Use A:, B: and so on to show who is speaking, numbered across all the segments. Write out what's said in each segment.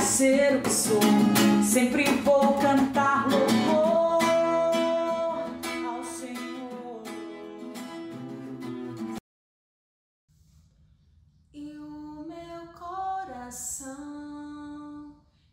A: ser o que sou. Sempre vou cantar louvor ao Senhor.
B: E o meu coração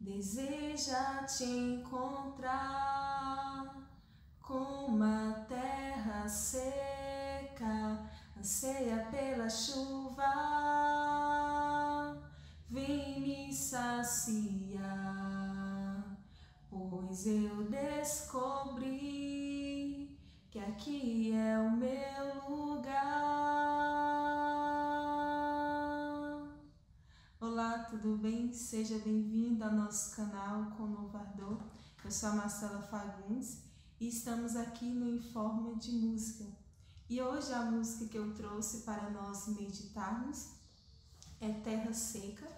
B: deseja te encontrar como a terra seca anseia pela chuva. Pois eu descobri que aqui é o meu lugar. Olá, tudo bem? Seja bem-vindo ao nosso canal Ardor. Eu sou a Marcela Fagundes e estamos aqui no Informe de Música. E hoje a música que eu trouxe para nós meditarmos é Terra Seca,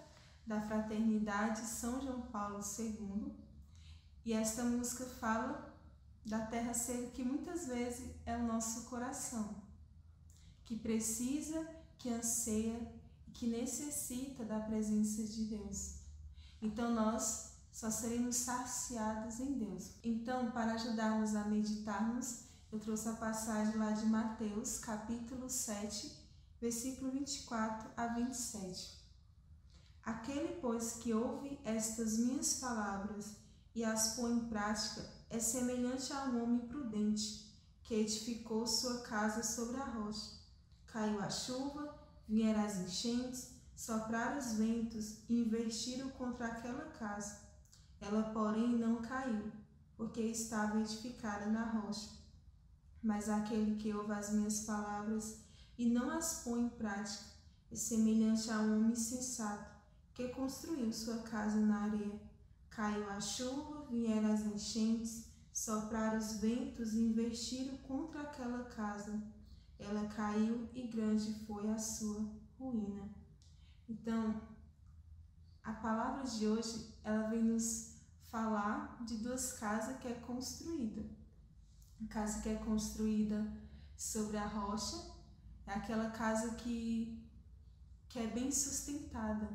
B: da Fraternidade São João Paulo II. E esta música fala da terra seca que muitas vezes é o nosso coração, que precisa, que anseia, que necessita da presença de Deus. Então nós só seremos saciados em Deus. Então, para ajudarmos a meditarmos, eu trouxe a passagem lá de Mateus, capítulo 7, versículo 24 a 27. Aquele, pois, que ouve estas minhas palavras e as põe em prática, é semelhante a um homem prudente, que edificou sua casa sobre a rocha. Caiu a chuva, vieram as enchentes, sopraram os ventos e investiram contra aquela casa. Ela, porém, não caiu, porque estava edificada na rocha. Mas aquele que ouve as minhas palavras e não as põe em prática é semelhante a um homem sensato que construiu sua casa na areia. Caiu a chuva, vieram as enchentes, sopraram os ventos e investiram contra aquela casa. Ela caiu e grande foi a sua ruína. Então, a palavra de hoje, ela vem nos falar de duas casas que é construída. A casa que é construída sobre a rocha é aquela casa que, que é bem sustentada,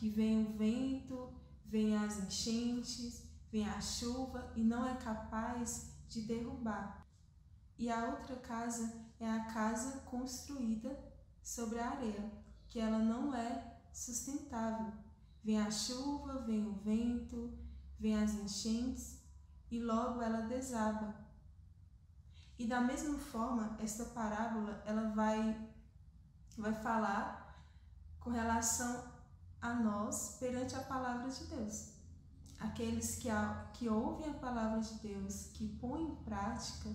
B: que vem o vento, vem as enchentes, vem a chuva e não é capaz de derrubar. E a outra casa é a casa construída sobre a areia, que ela não é sustentável. Vem a chuva, vem o vento, vem as enchentes e logo ela desaba. E da mesma forma, esta parábola ela vai vai falar com relação a nós perante a palavra de Deus. Aqueles que, a, que ouvem a palavra de Deus, que põem em prática,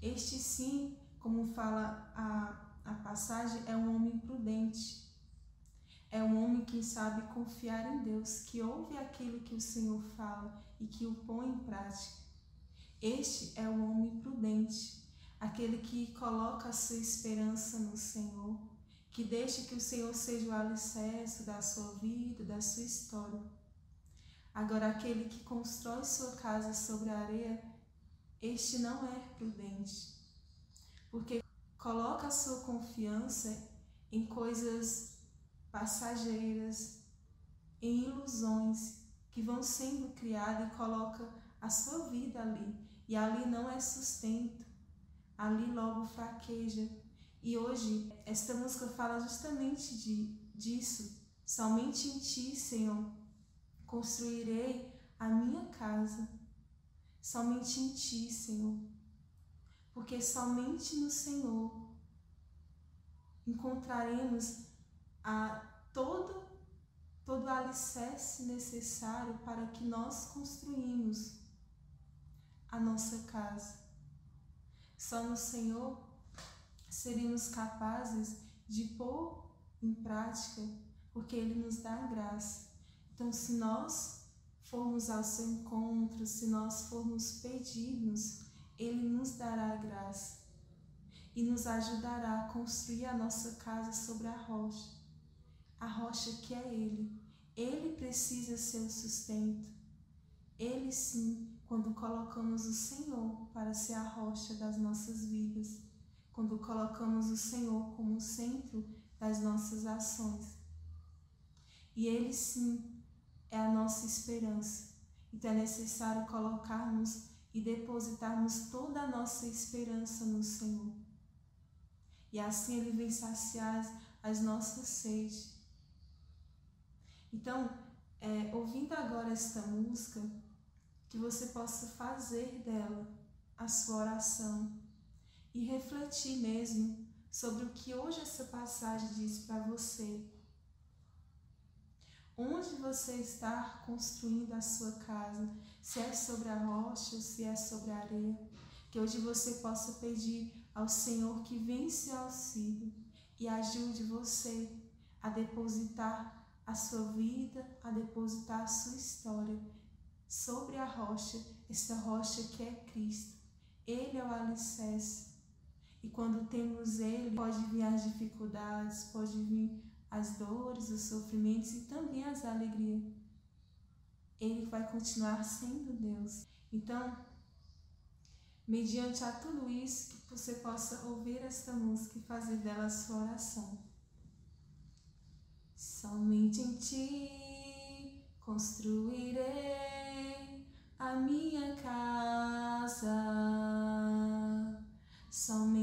B: este sim, como fala a, a passagem, é um homem prudente. É um homem que sabe confiar em Deus, que ouve aquilo que o Senhor fala e que o põe em prática. Este é o homem prudente, aquele que coloca a sua esperança no Senhor, que deixa que o Senhor seja o alicerce da sua vida, da sua história. Agora, aquele que constrói sua casa sobre a areia, este não é prudente, porque coloca a sua confiança em coisas passageiras, em ilusões que vão sendo criadas e coloca a sua vida ali. E ali não é sustento, ali logo fraqueja, e hoje, esta música fala justamente de, disso. Somente em ti, Senhor, construirei a minha casa. Somente em ti, Senhor. Porque somente no Senhor encontraremos a todo todo o alicerce necessário para que nós construímos a nossa casa. Só no Senhor seríamos capazes de pôr em prática, porque Ele nos dá graça. Então, se nós formos ao seu encontro, se nós formos pedirmos, Ele nos dará graça e nos ajudará a construir a nossa casa sobre a rocha. A rocha que é Ele. Ele precisa ser o sustento. Ele sim, quando colocamos o Senhor para ser a rocha das nossas vidas quando colocamos o Senhor como centro das nossas ações. E Ele sim é a nossa esperança. Então é necessário colocarmos e depositarmos toda a nossa esperança no Senhor. E assim Ele vem saciar as nossas sedes. Então, é, ouvindo agora esta música, que você possa fazer dela a sua oração e refletir mesmo sobre o que hoje essa passagem diz para você. Onde você está construindo a sua casa, se é sobre a rocha se é sobre a areia, que hoje você possa pedir ao Senhor que vence o auxílio e ajude você a depositar a sua vida, a depositar a sua história sobre a rocha, esta rocha que é Cristo. Ele é o alicerce. E quando temos Ele, pode vir as dificuldades, pode vir as dores, os sofrimentos e também as alegrias. Ele vai continuar sendo Deus. Então, mediante a tudo isso, que você possa ouvir esta música e fazer dela sua oração. Somente em ti construirei a minha casa. Somente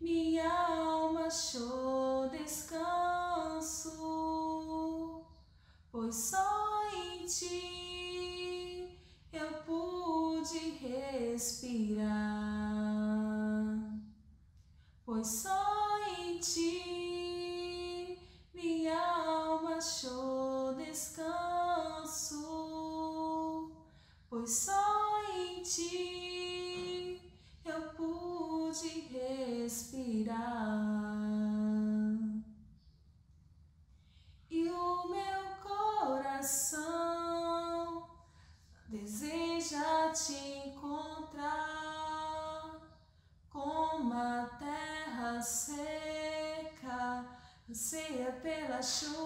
B: minha alma achou descanso, pois só em ti eu pude respirar, pois só em ti minha alma achou descanso, pois só anseia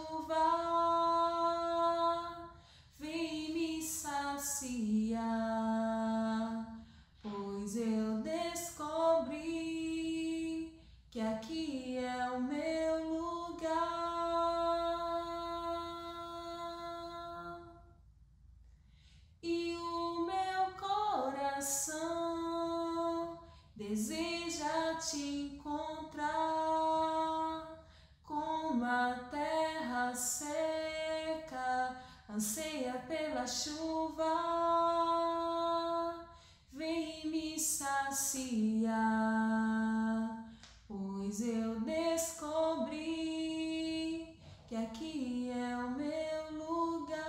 B: pela chuva. Vem me saciar, pois eu descobri que aqui é o meu lugar.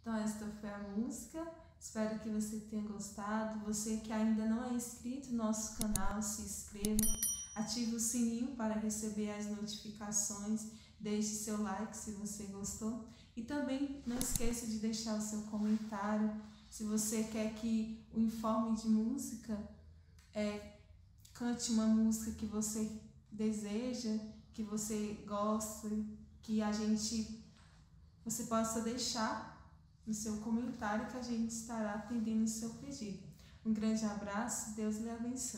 B: Então, esta foi a música. Espero que você tenha gostado. Você que ainda não é inscrito no nosso canal, se inscreva, ative o sininho para receber as notificações, deixe seu like se você gostou e também não esqueça de deixar o seu comentário. Se você quer que o informe de música é, cante uma música que você deseja, que você gosta, que a gente você possa deixar no seu comentário que a gente estará atendendo o seu pedido. Um grande abraço, Deus lhe abençoe.